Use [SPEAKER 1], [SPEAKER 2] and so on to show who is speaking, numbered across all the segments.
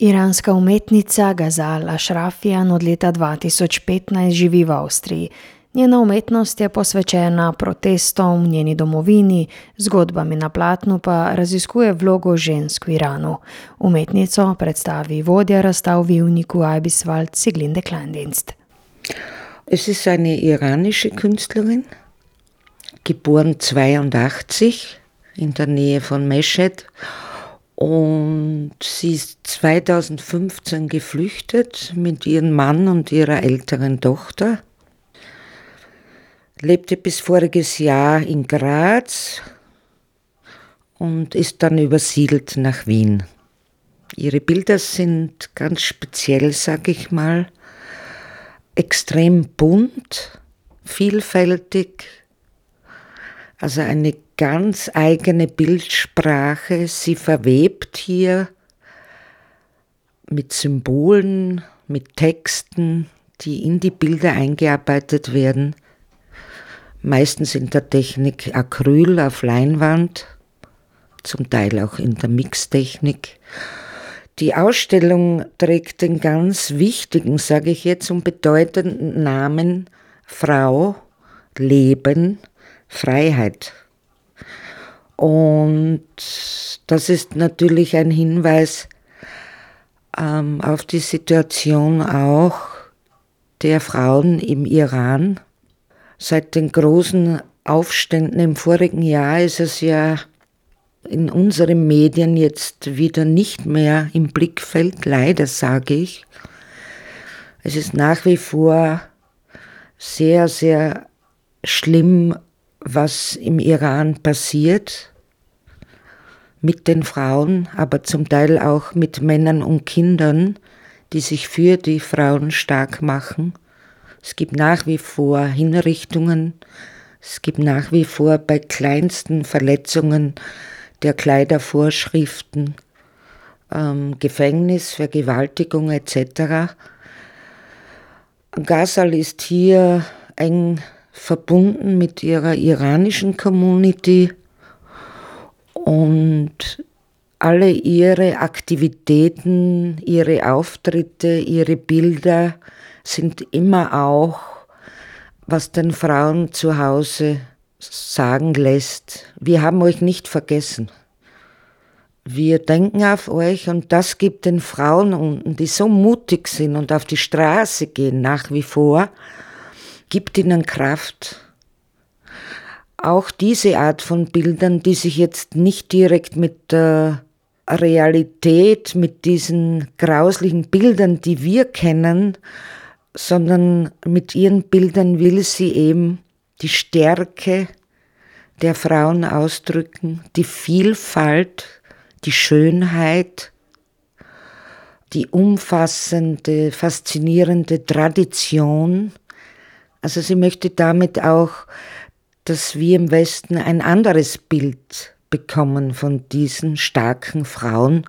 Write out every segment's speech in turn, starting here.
[SPEAKER 1] Iranska umetnica Gazal Ashrafian od leta 2015 živi v Avstriji. Njena umetnost je posvečena protestom v njeni domovini, zgodbami na platnu pa raziskuje vlogo žensk v Iranu. Umetnico predstavi vodja razstav v Uniku Ibiswald Siglinde Kleindienst.
[SPEAKER 2] Es ist eine iranische Künstlerin, geboren 82 in der Nähe von Meshed. Und sie ist 2015 geflüchtet mit ihrem Mann und ihrer älteren Tochter. Lebte bis voriges Jahr in Graz und ist dann übersiedelt nach Wien. Ihre Bilder sind ganz speziell, sag ich mal, extrem bunt, vielfältig, also eine ganz eigene Bildsprache. Sie verwebt hier mit Symbolen, mit Texten, die in die Bilder eingearbeitet werden. Meistens in der Technik Acryl auf Leinwand, zum Teil auch in der Mixtechnik. Die Ausstellung trägt den ganz wichtigen, sage ich jetzt, und bedeutenden Namen Frau, Leben, Freiheit. Und das ist natürlich ein Hinweis ähm, auf die Situation auch der Frauen im Iran. Seit den großen Aufständen im vorigen Jahr ist es ja in unseren Medien jetzt wieder nicht mehr im Blickfeld, leider sage ich. Es ist nach wie vor sehr, sehr schlimm was im Iran passiert mit den Frauen, aber zum Teil auch mit Männern und Kindern, die sich für die Frauen stark machen. Es gibt nach wie vor Hinrichtungen, es gibt nach wie vor bei kleinsten Verletzungen der Kleidervorschriften ähm, Gefängnis, Vergewaltigung etc. Ghazal ist hier eng verbunden mit ihrer iranischen Community und alle ihre Aktivitäten, ihre Auftritte, ihre Bilder sind immer auch, was den Frauen zu Hause sagen lässt, wir haben euch nicht vergessen. Wir denken auf euch und das gibt den Frauen unten, die so mutig sind und auf die Straße gehen nach wie vor, gibt ihnen Kraft. Auch diese Art von Bildern, die sich jetzt nicht direkt mit der Realität, mit diesen grauslichen Bildern, die wir kennen, sondern mit ihren Bildern will sie eben die Stärke der Frauen ausdrücken, die Vielfalt, die Schönheit, die umfassende, faszinierende Tradition also sie möchte damit auch, dass wir im Westen ein anderes Bild bekommen von diesen starken Frauen,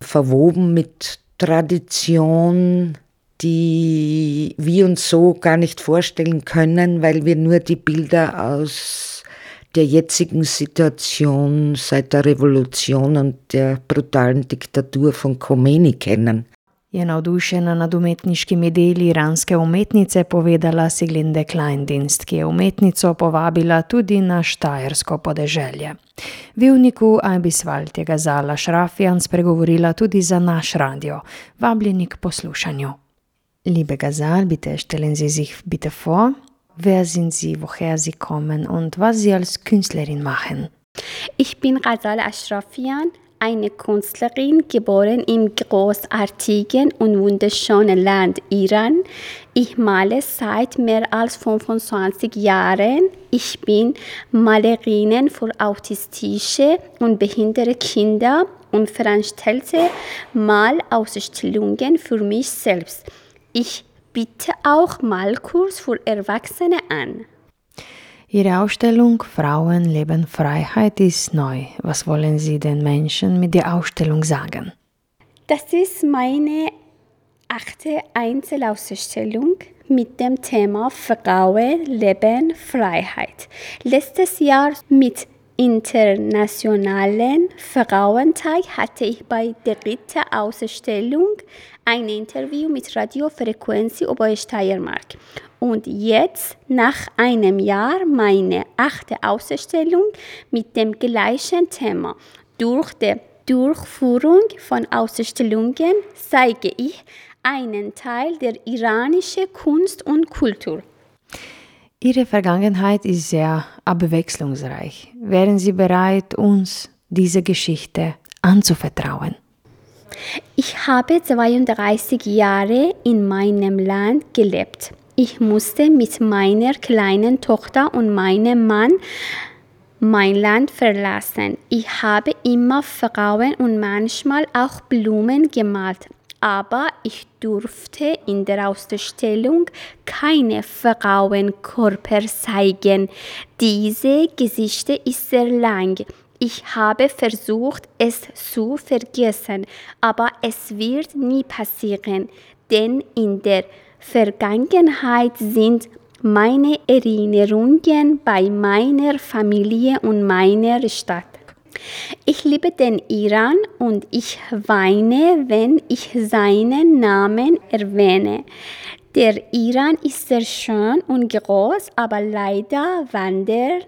[SPEAKER 2] verwoben mit Tradition, die wir uns so gar nicht vorstellen können, weil wir nur die Bilder aus der jetzigen Situation seit der Revolution und der brutalen Diktatur von Khomeini kennen.
[SPEAKER 1] Je navdušena nad umetniškimi deli iranske umetnice povedala Siglinde Kleindienst, ki je umetnico povabila tudi na Štajersko podeželje. V Ivniku Ibiswald je Gazala Šrafijan spregovorila tudi za naš radio. Vabljeni k poslušanju. Liebe Gazal, bitte stellen Sie sich bitte vor, wer sind Sie, woher Sie kommen und was Sie als Künstlerin machen?
[SPEAKER 3] Ich bin Gazal Ashrafian, eine Künstlerin, geboren im großartigen und wunderschönen Land Iran. Ich male seit mehr als 25 Jahren. Ich bin Malerin für autistische und behinderte Kinder und veranstalte Malausstellungen für mich selbst. Ich biete auch Malkurs für Erwachsene an.
[SPEAKER 1] Ihre Ausstellung Frauen leben Freiheit ist neu. Was wollen Sie den Menschen mit der Ausstellung sagen?
[SPEAKER 3] Das ist meine achte Einzelausstellung mit dem Thema Frauen leben Freiheit. Letztes Jahr mit Internationalen Frauentag hatte ich bei der dritten Ausstellung ein Interview mit Radio Frequency Obersteiermark. Und jetzt, nach einem Jahr, meine achte Ausstellung mit dem gleichen Thema. Durch die Durchführung von Ausstellungen zeige ich einen Teil der iranischen Kunst und Kultur.
[SPEAKER 1] Ihre Vergangenheit ist sehr abwechslungsreich. Wären Sie bereit, uns diese Geschichte anzuvertrauen?
[SPEAKER 3] Ich habe 32 Jahre in meinem Land gelebt. Ich musste mit meiner kleinen Tochter und meinem Mann mein Land verlassen. Ich habe immer Frauen und manchmal auch Blumen gemalt, aber ich durfte in der Ausstellung keine Frauenkörper zeigen. Diese Geschichte ist sehr lang. Ich habe versucht, es zu vergessen, aber es wird nie passieren, denn in der Vergangenheit sind meine Erinnerungen bei meiner Familie und meiner Stadt. Ich liebe den Iran und ich weine, wenn ich seinen Namen erwähne. Der Iran ist sehr schön und groß, aber leider wandern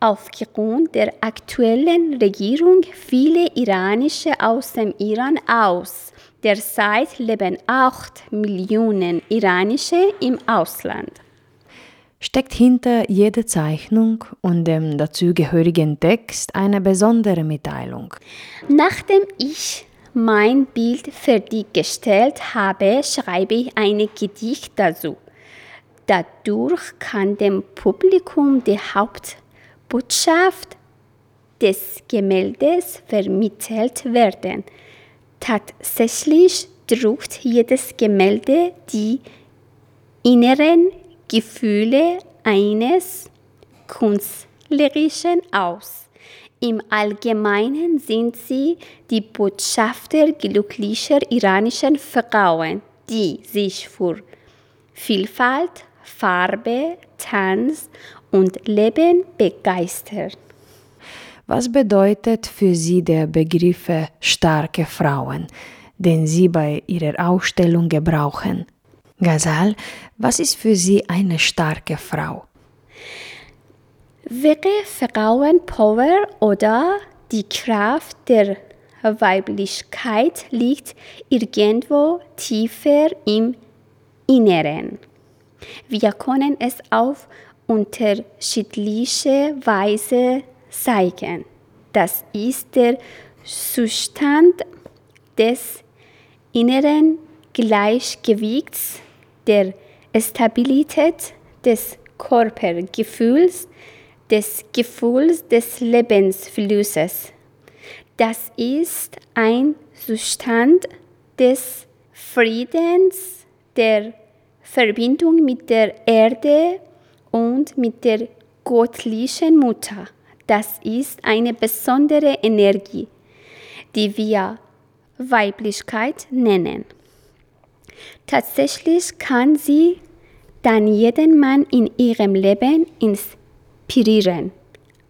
[SPEAKER 3] aufgrund der aktuellen Regierung viele Iranische aus dem Iran aus. Derzeit leben 8 Millionen Iranische im Ausland.
[SPEAKER 1] Steckt hinter jeder Zeichnung und dem dazugehörigen Text eine besondere Mitteilung?
[SPEAKER 3] Nachdem ich mein Bild fertiggestellt habe, schreibe ich ein Gedicht dazu. Dadurch kann dem Publikum die Hauptbotschaft des Gemäldes vermittelt werden. Tatsächlich drückt jedes Gemälde die inneren Gefühle eines Künstlerischen aus. Im Allgemeinen sind sie die Botschafter glücklicher iranischen Frauen, die sich für Vielfalt, Farbe, Tanz und Leben begeistern.
[SPEAKER 1] Was bedeutet für Sie der Begriff starke Frauen, den Sie bei Ihrer Ausstellung gebrauchen? Gazal, was ist für Sie eine starke Frau?
[SPEAKER 3] Wäre Frauenpower oder die Kraft der Weiblichkeit liegt irgendwo tiefer im Inneren. Wir können es auf unterschiedliche Weise zeigen. Das ist der Zustand des inneren Gleichgewichts, der Stabilität des Körpergefühls, des Gefühls des Lebensflusses. Das ist ein Zustand des Friedens, der Verbindung mit der Erde und mit der göttlichen Mutter. Das ist eine besondere Energie, die wir Weiblichkeit nennen. Tatsächlich kann sie dann jeden Mann in ihrem Leben inspirieren,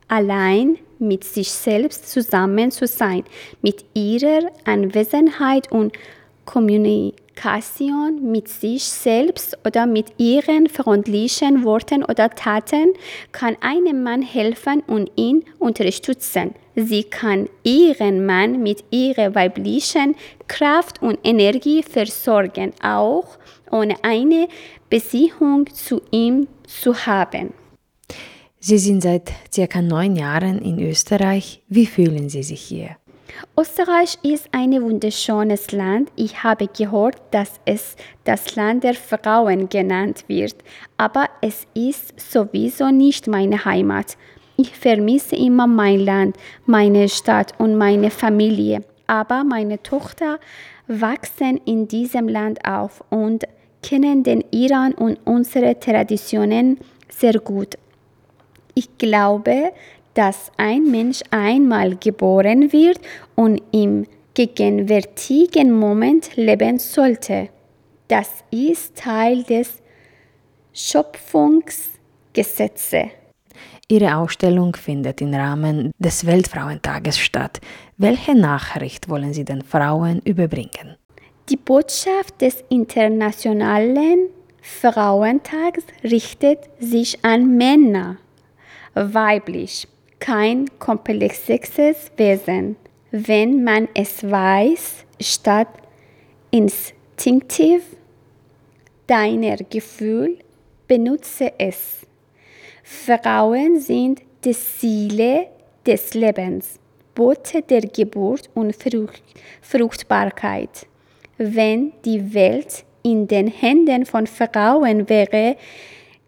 [SPEAKER 3] allein mit sich selbst zusammen zu sein, mit ihrer Anwesenheit und Kommunikation mit sich selbst oder mit ihren freundlichen Worten oder Taten kann einem Mann helfen und ihn unterstützen. Sie kann ihren Mann mit ihrer weiblichen Kraft und Energie versorgen, auch ohne eine Beziehung zu ihm zu haben.
[SPEAKER 1] Sie sind seit circa neun Jahren in Österreich. Wie fühlen Sie sich hier?
[SPEAKER 3] Österreich ist ein wunderschönes Land. Ich habe gehört, dass es das Land der Frauen genannt wird, aber es ist sowieso nicht meine Heimat. Ich vermisse immer mein Land, meine Stadt und meine Familie. Aber meine Tochter wachsen in diesem Land auf und kennen den Iran und unsere Traditionen sehr gut. Ich glaube, dass ein Mensch einmal geboren wird und im gegenwärtigen Moment leben sollte. Das ist Teil des Schöpfungsgesetzes.
[SPEAKER 1] Ihre Ausstellung findet im Rahmen des Weltfrauentages statt. Welche Nachricht wollen Sie den Frauen überbringen?
[SPEAKER 3] Die Botschaft des Internationalen Frauentags richtet sich an Männer. Weiblich, kein komplexes Wesen. Wenn man es weiß, statt instinktiv deiner Gefühl, benutze es. Frauen sind die Ziele des Lebens, Bote der Geburt und Fruchtbarkeit. Wenn die Welt in den Händen von Frauen wäre,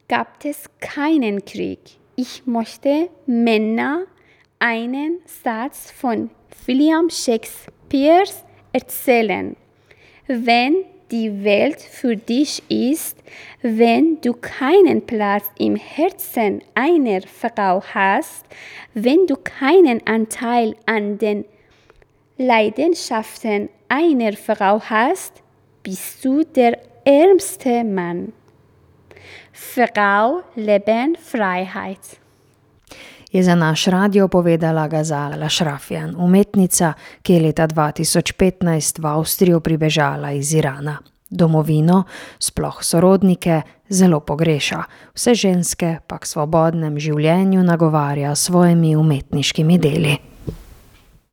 [SPEAKER 3] gab es keinen Krieg. Ich möchte Männer einen Satz von William Shakespeare erzählen. Wenn die Welt für dich ist, wenn du keinen Platz im Herzen einer Frau hast, wenn du keinen Anteil an den Leidenschaften einer Frau hast, bist du der ärmste Mann. Frau, Leben, Freiheit.
[SPEAKER 1] Je za naš radio povedala Gazala Šrafjan, umetnica, ki je leta 2015 v Avstrijo pribežala iz Irana. Domovino, sploh sorodnike, zelo pogreša, vse ženske pa k svobodnem življenju nagovarja s svojimi umetniškimi deli.